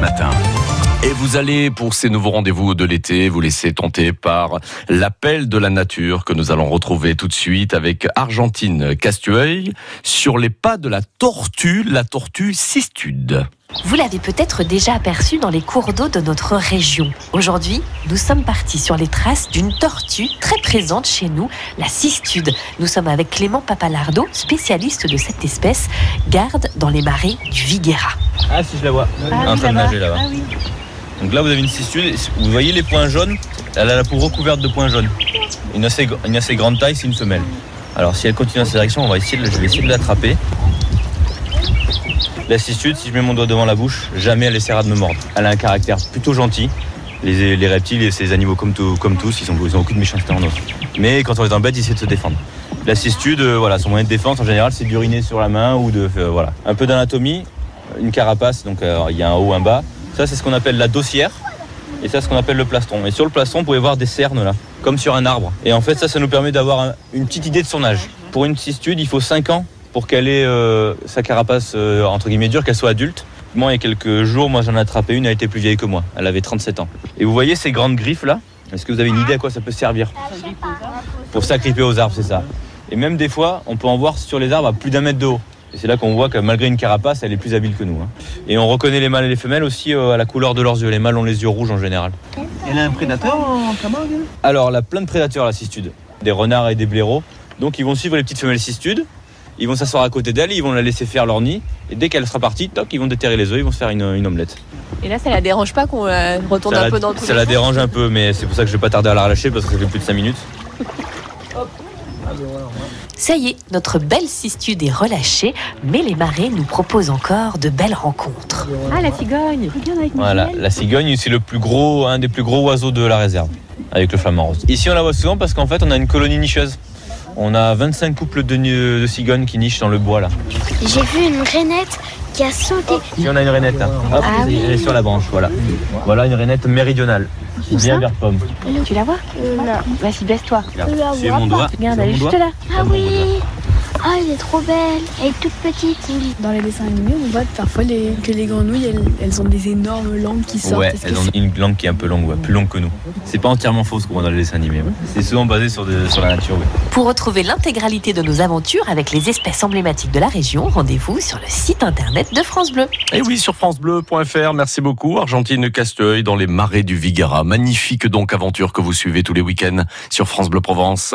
Matin. Et vous allez, pour ces nouveaux rendez-vous de l'été, vous laisser tenter par l'appel de la nature que nous allons retrouver tout de suite avec Argentine Castueil sur les pas de la tortue, la tortue cistude. Vous l'avez peut-être déjà aperçu dans les cours d'eau de notre région. Aujourd'hui, nous sommes partis sur les traces d'une tortue très présente chez nous, la cistude. Nous sommes avec Clément Papalardo, spécialiste de cette espèce, garde dans les marais du Viguera. Ah si je la vois, en train de nager là-bas. Donc là vous avez une cistude, vous voyez les points jaunes? Elle a la peau recouverte de points jaunes. Une assez, une assez grande taille, c'est une femelle. Alors si elle continue dans cette direction, on va essayer de, je vais essayer de l'attraper. La cistude, si je mets mon doigt devant la bouche, jamais elle essaiera de me mordre. Elle a un caractère plutôt gentil. Les, les reptiles et ces animaux comme, tout- tous, ils ont, ils ont aucune méchanceté en eux. Mais quand on les embête, ils essaient de se défendre. La cistude, euh, voilà, son moyen de défense en général, c'est d'uriner sur la main ou de, euh, voilà, un peu d'anatomie, une carapace, donc euh, il y a un haut, un bas. Ça, c'est ce qu'on appelle la dossière. Et ça, c'est ce qu'on appelle le plastron. Et sur le plastron, vous pouvez voir des cernes là, comme sur un arbre. Et en fait, ça, ça nous permet d'avoir un- une petite idée de son âge. Pour une cistude, il faut 5 ans pour qu'elle ait euh, sa carapace euh, entre guillemets dure, qu'elle soit adulte. Moi, il y a quelques jours, moi j'en ai attrapé une, elle était plus vieille que moi. Elle avait 37 ans. Et vous voyez ces grandes griffes là? Est-ce que vous avez une idée à quoi ça peut servir? Pour s'agripper aux arbres, c'est ça. Et même des fois, on peut en voir sur les arbres à plus d'un mètre de haut. Et c'est là qu'on voit que malgré une carapace, elle est plus habile que nous. hein. Et on reconnaît les mâles et les femelles aussi euh, à la couleur de leurs yeux. Les mâles ont les yeux rouges en général. Elle a un prédateur en Camargue elle Alors, elle a plein de prédateurs, la cistude. Des renards et des blaireaux. Donc, ils vont suivre les petites femelles cistudes. Ils vont s'asseoir à côté d'elle, ils vont la laisser faire leur nid. Et dès qu'elle sera partie, toc, ils vont déterrer les œufs, ils vont se faire une, une omelette. Et là, ça la dérange pas qu'on euh, retourne ça un la, peu dans tous ça les la dérange un peu, mais c'est pour ça que je vais pas tarder à la relâcher parce que ça fait plus de 5 minutes. Ça y est, notre belle cistude est relâchée, mais les marais nous proposent encore de belles rencontres. Ah, la cigogne Voilà, la cigogne, c'est le plus gros, un des plus gros oiseaux de la réserve, avec le flamant rose. Ici, on la voit souvent parce qu'en fait, on a une colonie nicheuse. On a 25 couples de, de cigognes qui nichent dans le bois là. J'ai vu une rainette qui a sauté. Ici, on a une rainette là. Hop, Ah oui. elle est sur la branche, voilà. Voilà une rainette méridionale, bien vert pomme. Tu la vois Non. Vas-y, baisse-toi. la C'est vois mon doigt. Regarde, C'est elle est juste là. Ah oui Ah, elle est trop belle. Elle est toute petite. Dans les dessins animés, on voit parfois les- que les grenouilles, elles, elles ont des énormes langues qui sortent. Ouais, elles ont une langue qui est un peu longue, ouais, plus longue que nous. C'est pas entièrement faux ce qu'on voit dans les dessins animés. ouais. C'est souvent basé sur, de- sur la nature. ouais. Pour retrouver l'intégralité de nos aventures avec les espèces emblématiques de la région, rendez-vous sur le site internet de France Bleu. Et oui, sur francebleu.fr, merci beaucoup. Argentine Castueil dans les marais du Viguera. Magnifique donc aventure que vous suivez tous les week-ends sur France Bleu Provence.